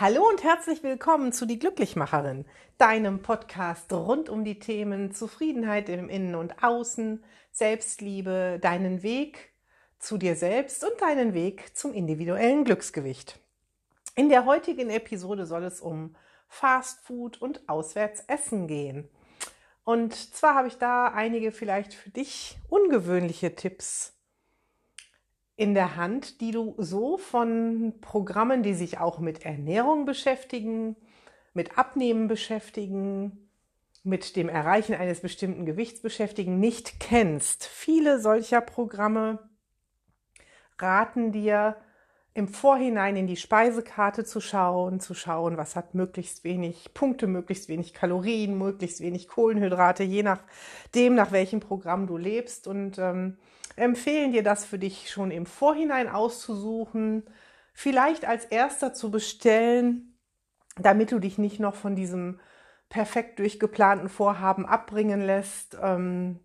Hallo und herzlich willkommen zu Die Glücklichmacherin, deinem Podcast rund um die Themen Zufriedenheit im Innen und Außen, Selbstliebe, deinen Weg zu dir selbst und deinen Weg zum individuellen Glücksgewicht. In der heutigen Episode soll es um Fast Food und Auswärtsessen gehen. Und zwar habe ich da einige vielleicht für dich ungewöhnliche Tipps in der Hand, die du so von Programmen, die sich auch mit Ernährung beschäftigen, mit Abnehmen beschäftigen, mit dem Erreichen eines bestimmten Gewichts beschäftigen, nicht kennst. Viele solcher Programme raten dir, im Vorhinein in die Speisekarte zu schauen, zu schauen, was hat möglichst wenig Punkte, möglichst wenig Kalorien, möglichst wenig Kohlenhydrate, je nachdem, nach welchem Programm du lebst und ähm, empfehlen dir das für dich schon im Vorhinein auszusuchen, vielleicht als erster zu bestellen, damit du dich nicht noch von diesem perfekt durchgeplanten Vorhaben abbringen lässt. Ähm,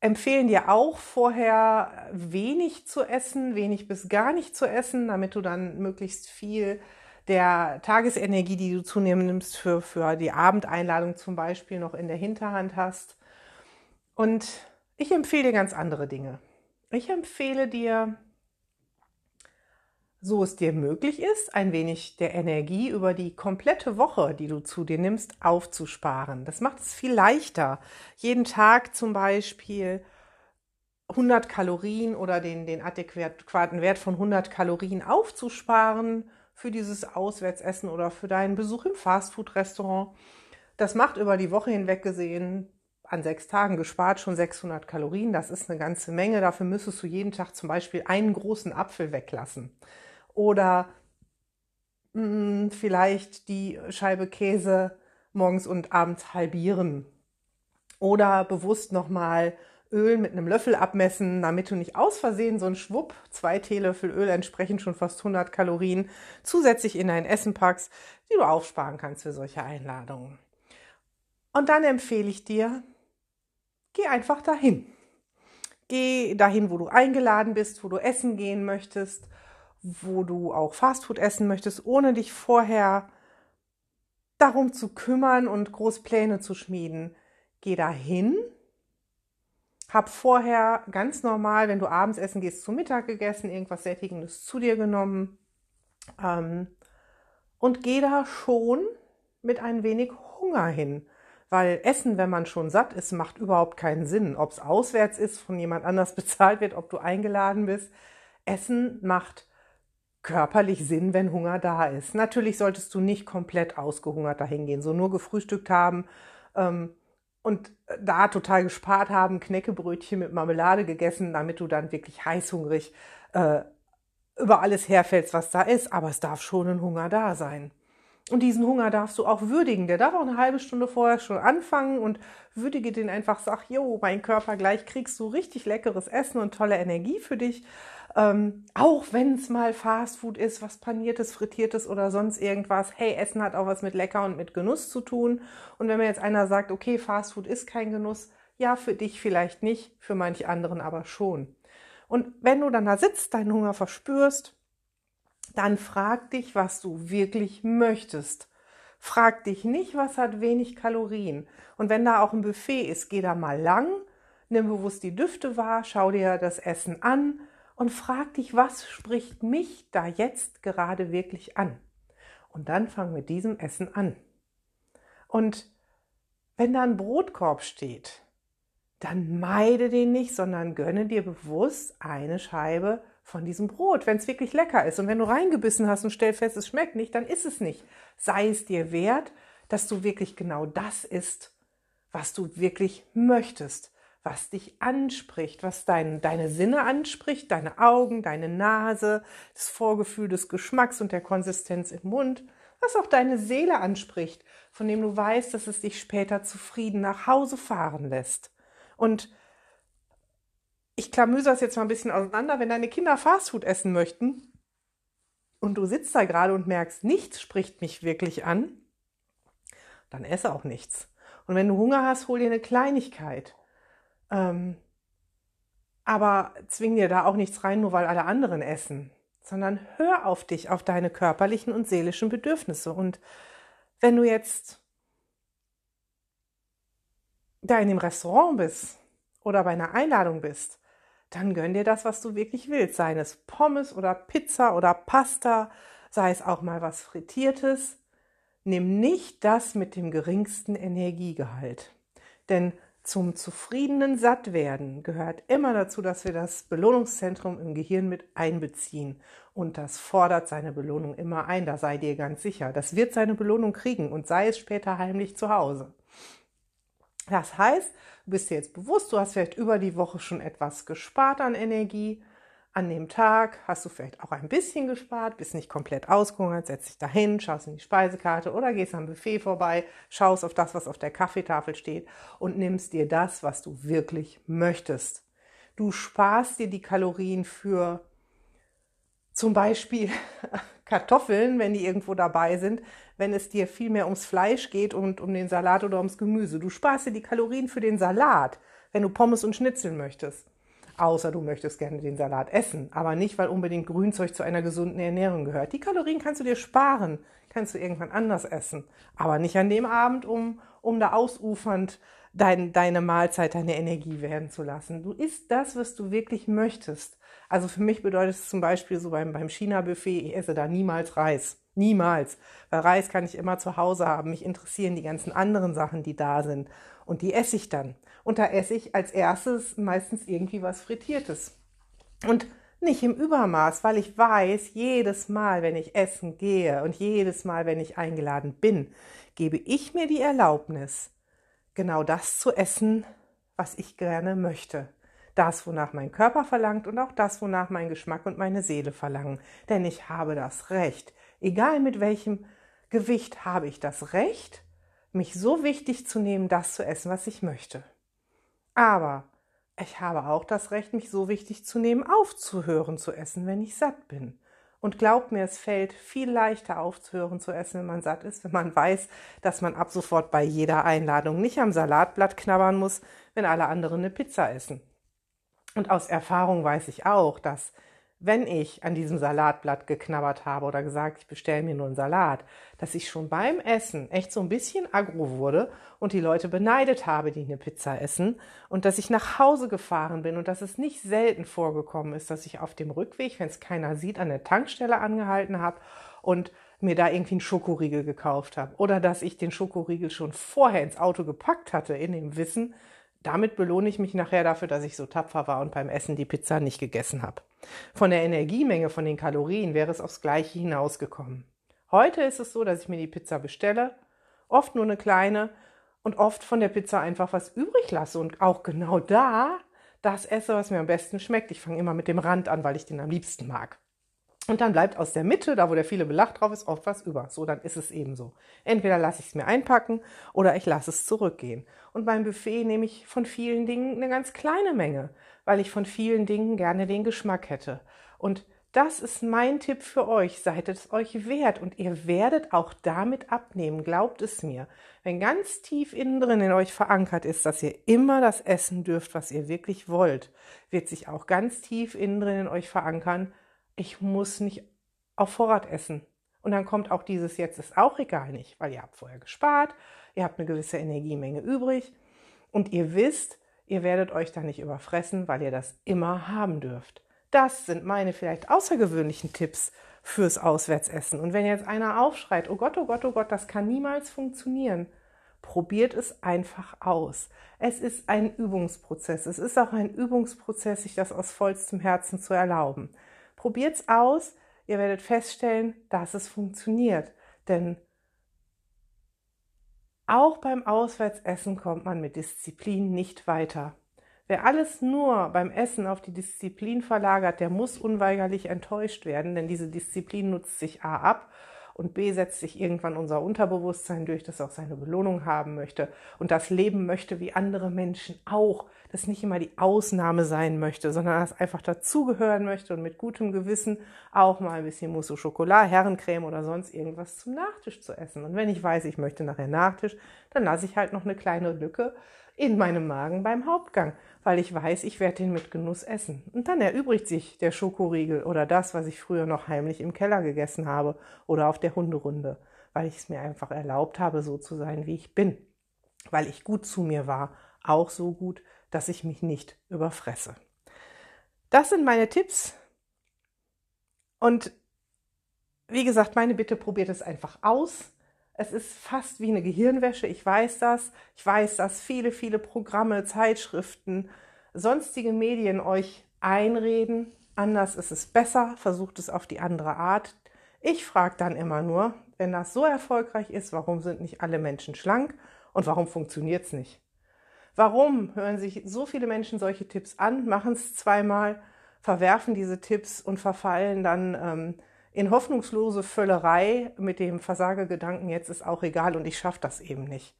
empfehlen dir auch vorher wenig zu essen, wenig bis gar nicht zu essen, damit du dann möglichst viel der Tagesenergie, die du zunehmend nimmst für, für die Abendeinladung zum Beispiel, noch in der Hinterhand hast. Und ich empfehle dir ganz andere Dinge. Ich empfehle dir, so es dir möglich ist, ein wenig der Energie über die komplette Woche, die du zu dir nimmst, aufzusparen. Das macht es viel leichter. Jeden Tag zum Beispiel 100 Kalorien oder den, den adäquaten Wert von 100 Kalorien aufzusparen für dieses Auswärtsessen oder für deinen Besuch im Fastfood-Restaurant. Das macht über die Woche hinweg gesehen an sechs Tagen gespart schon 600 Kalorien. Das ist eine ganze Menge. Dafür müsstest du jeden Tag zum Beispiel einen großen Apfel weglassen oder mh, mm, vielleicht die Scheibe Käse morgens und abends halbieren oder bewusst nochmal Öl mit einem Löffel abmessen, damit du nicht aus Versehen so ein Schwupp, zwei Teelöffel Öl entsprechen schon fast 100 Kalorien, zusätzlich in dein Essen packst, die du aufsparen kannst für solche Einladungen. Und dann empfehle ich dir, geh einfach dahin. Geh dahin, wo du eingeladen bist, wo du essen gehen möchtest wo du auch Fastfood essen möchtest, ohne dich vorher darum zu kümmern und groß Pläne zu schmieden. Geh dahin, hab vorher ganz normal, wenn du abends essen gehst, zu Mittag gegessen, irgendwas Sättigendes zu dir genommen ähm, und geh da schon mit ein wenig Hunger hin. Weil Essen, wenn man schon satt ist, macht überhaupt keinen Sinn. Ob es auswärts ist, von jemand anders bezahlt wird, ob du eingeladen bist. Essen macht körperlich Sinn, wenn Hunger da ist. Natürlich solltest du nicht komplett ausgehungert dahin gehen, so nur gefrühstückt haben ähm, und da total gespart haben, Knäckebrötchen mit Marmelade gegessen, damit du dann wirklich heißhungrig äh, über alles herfällst, was da ist. Aber es darf schon ein Hunger da sein. Und diesen Hunger darfst du auch würdigen. Der darf auch eine halbe Stunde vorher schon anfangen und würdige den einfach. Sag, jo, mein Körper, gleich kriegst du richtig leckeres Essen und tolle Energie für dich. Ähm, auch wenn es mal Fastfood ist, was paniertes, frittiertes oder sonst irgendwas. Hey, Essen hat auch was mit lecker und mit Genuss zu tun. Und wenn mir jetzt einer sagt, okay, Fastfood ist kein Genuss, ja, für dich vielleicht nicht, für manche anderen aber schon. Und wenn du dann da sitzt, deinen Hunger verspürst, dann frag dich, was du wirklich möchtest. Frag dich nicht, was hat wenig Kalorien. Und wenn da auch ein Buffet ist, geh da mal lang, nimm bewusst die Düfte wahr, schau dir das Essen an und frag dich, was spricht mich da jetzt gerade wirklich an? Und dann fang mit diesem Essen an. Und wenn da ein Brotkorb steht, dann meide den nicht, sondern gönne dir bewusst eine Scheibe von diesem Brot, wenn es wirklich lecker ist. Und wenn du reingebissen hast und stellst fest, es schmeckt nicht, dann ist es nicht. Sei es dir wert, dass du wirklich genau das isst, was du wirklich möchtest was dich anspricht, was dein, deine Sinne anspricht, deine Augen, deine Nase, das Vorgefühl des Geschmacks und der Konsistenz im Mund, was auch deine Seele anspricht, von dem du weißt, dass es dich später zufrieden nach Hause fahren lässt. Und ich klamüse das jetzt mal ein bisschen auseinander, wenn deine Kinder Fastfood essen möchten und du sitzt da gerade und merkst, nichts spricht mich wirklich an, dann esse auch nichts. Und wenn du Hunger hast, hol dir eine Kleinigkeit. Ähm, aber zwing dir da auch nichts rein, nur weil alle anderen essen. sondern hör auf dich, auf deine körperlichen und seelischen Bedürfnisse. Und wenn du jetzt da in dem Restaurant bist oder bei einer Einladung bist, dann gönn dir das, was du wirklich willst. Sei es Pommes oder Pizza oder Pasta, sei es auch mal was Frittiertes. Nimm nicht das mit dem geringsten Energiegehalt. Denn zum zufriedenen Sattwerden gehört immer dazu, dass wir das Belohnungszentrum im Gehirn mit einbeziehen. Und das fordert seine Belohnung immer ein, da sei dir ganz sicher. Das wird seine Belohnung kriegen und sei es später heimlich zu Hause. Das heißt, du bist dir jetzt bewusst, du hast vielleicht über die Woche schon etwas gespart an Energie. An dem Tag hast du vielleicht auch ein bisschen gespart, bist nicht komplett ausgehungert, setzt dich dahin, schaust in die Speisekarte oder gehst am Buffet vorbei, schaust auf das, was auf der Kaffeetafel steht und nimmst dir das, was du wirklich möchtest. Du sparst dir die Kalorien für zum Beispiel Kartoffeln, wenn die irgendwo dabei sind, wenn es dir viel mehr ums Fleisch geht und um den Salat oder ums Gemüse. Du sparst dir die Kalorien für den Salat, wenn du Pommes und Schnitzel möchtest. Außer du möchtest gerne den Salat essen, aber nicht, weil unbedingt Grünzeug zu einer gesunden Ernährung gehört. Die Kalorien kannst du dir sparen, kannst du irgendwann anders essen, aber nicht an dem Abend, um, um da ausufernd dein, deine Mahlzeit, deine Energie werden zu lassen. Du isst das, was du wirklich möchtest. Also für mich bedeutet es zum Beispiel so beim, beim China-Buffet, ich esse da niemals Reis. Niemals. Weil Reis kann ich immer zu Hause haben. Mich interessieren die ganzen anderen Sachen, die da sind. Und die esse ich dann. Und da esse ich als erstes meistens irgendwie was Frittiertes. Und nicht im Übermaß, weil ich weiß, jedes Mal, wenn ich essen gehe und jedes Mal, wenn ich eingeladen bin, gebe ich mir die Erlaubnis, genau das zu essen, was ich gerne möchte. Das, wonach mein Körper verlangt und auch das, wonach mein Geschmack und meine Seele verlangen. Denn ich habe das Recht, egal mit welchem Gewicht, habe ich das Recht, mich so wichtig zu nehmen, das zu essen, was ich möchte. Aber ich habe auch das Recht, mich so wichtig zu nehmen, aufzuhören zu essen, wenn ich satt bin. Und glaubt mir, es fällt viel leichter aufzuhören zu essen, wenn man satt ist, wenn man weiß, dass man ab sofort bei jeder Einladung nicht am Salatblatt knabbern muss, wenn alle anderen eine Pizza essen. Und aus Erfahrung weiß ich auch, dass wenn ich an diesem Salatblatt geknabbert habe oder gesagt, ich bestelle mir nur einen Salat, dass ich schon beim Essen echt so ein bisschen aggro wurde und die Leute beneidet habe, die eine Pizza essen und dass ich nach Hause gefahren bin und dass es nicht selten vorgekommen ist, dass ich auf dem Rückweg, wenn es keiner sieht, an der Tankstelle angehalten habe und mir da irgendwie einen Schokoriegel gekauft habe oder dass ich den Schokoriegel schon vorher ins Auto gepackt hatte in dem Wissen, damit belohne ich mich nachher dafür, dass ich so tapfer war und beim Essen die Pizza nicht gegessen habe. Von der Energiemenge, von den Kalorien wäre es aufs Gleiche hinausgekommen. Heute ist es so, dass ich mir die Pizza bestelle, oft nur eine kleine und oft von der Pizza einfach was übrig lasse und auch genau da das esse, was mir am besten schmeckt. Ich fange immer mit dem Rand an, weil ich den am liebsten mag. Und dann bleibt aus der Mitte, da wo der viele Belach drauf ist, oft was über. So, dann ist es eben so. Entweder lasse ich es mir einpacken oder ich lasse es zurückgehen. Und beim Buffet nehme ich von vielen Dingen eine ganz kleine Menge, weil ich von vielen Dingen gerne den Geschmack hätte. Und das ist mein Tipp für euch. Seid es euch wert und ihr werdet auch damit abnehmen. Glaubt es mir. Wenn ganz tief innen drin in euch verankert ist, dass ihr immer das essen dürft, was ihr wirklich wollt, wird sich auch ganz tief innen drin in euch verankern, ich muss nicht auf Vorrat essen. Und dann kommt auch dieses jetzt ist auch egal nicht, weil ihr habt vorher gespart, ihr habt eine gewisse Energiemenge übrig und ihr wisst, ihr werdet euch da nicht überfressen, weil ihr das immer haben dürft. Das sind meine vielleicht außergewöhnlichen Tipps fürs Auswärtsessen. Und wenn jetzt einer aufschreit, oh Gott, oh Gott, oh Gott, das kann niemals funktionieren, probiert es einfach aus. Es ist ein Übungsprozess. Es ist auch ein Übungsprozess, sich das aus vollstem Herzen zu erlauben. Probiert's aus, ihr werdet feststellen, dass es funktioniert. Denn auch beim Auswärtsessen kommt man mit Disziplin nicht weiter. Wer alles nur beim Essen auf die Disziplin verlagert, der muss unweigerlich enttäuscht werden, denn diese Disziplin nutzt sich A ab und B setzt sich irgendwann unser Unterbewusstsein durch, das auch seine Belohnung haben möchte und das leben möchte wie andere Menschen auch, das nicht immer die Ausnahme sein möchte, sondern das einfach dazugehören möchte und mit gutem Gewissen auch mal ein bisschen Mousse au Chocolat, Herrencreme oder sonst irgendwas zum Nachtisch zu essen. Und wenn ich weiß, ich möchte nachher Nachtisch, dann lasse ich halt noch eine kleine Lücke in meinem Magen beim Hauptgang, weil ich weiß, ich werde den mit Genuss essen. Und dann erübrigt sich der Schokoriegel oder das, was ich früher noch heimlich im Keller gegessen habe oder auf der Hunderunde, weil ich es mir einfach erlaubt habe, so zu sein, wie ich bin, weil ich gut zu mir war, auch so gut, dass ich mich nicht überfresse. Das sind meine Tipps. Und wie gesagt, meine Bitte, probiert es einfach aus. Es ist fast wie eine Gehirnwäsche, ich weiß das. Ich weiß, dass viele, viele Programme, Zeitschriften, sonstige Medien euch einreden. Anders ist es besser, versucht es auf die andere Art. Ich frage dann immer nur, wenn das so erfolgreich ist, warum sind nicht alle Menschen schlank und warum funktioniert es nicht? Warum hören sich so viele Menschen solche Tipps an, machen es zweimal, verwerfen diese Tipps und verfallen dann ähm, in hoffnungslose Völlerei mit dem Versagegedanken, jetzt ist auch egal und ich schaffe das eben nicht.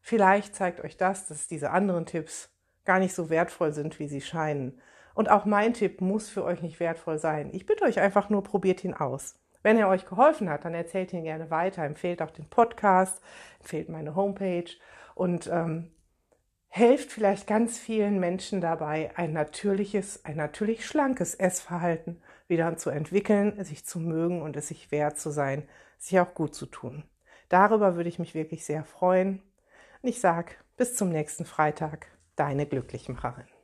Vielleicht zeigt euch das, dass diese anderen Tipps gar nicht so wertvoll sind, wie sie scheinen. Und auch mein Tipp muss für euch nicht wertvoll sein. Ich bitte euch einfach nur, probiert ihn aus. Wenn er euch geholfen hat, dann erzählt ihn gerne weiter, empfehlt auch den Podcast, empfehlt meine Homepage und ähm, helft vielleicht ganz vielen Menschen dabei, ein natürliches, ein natürlich schlankes Essverhalten wieder zu entwickeln, sich zu mögen und es sich wert zu sein, sich auch gut zu tun. Darüber würde ich mich wirklich sehr freuen. Und ich sage bis zum nächsten Freitag, deine Glücklichmacherin.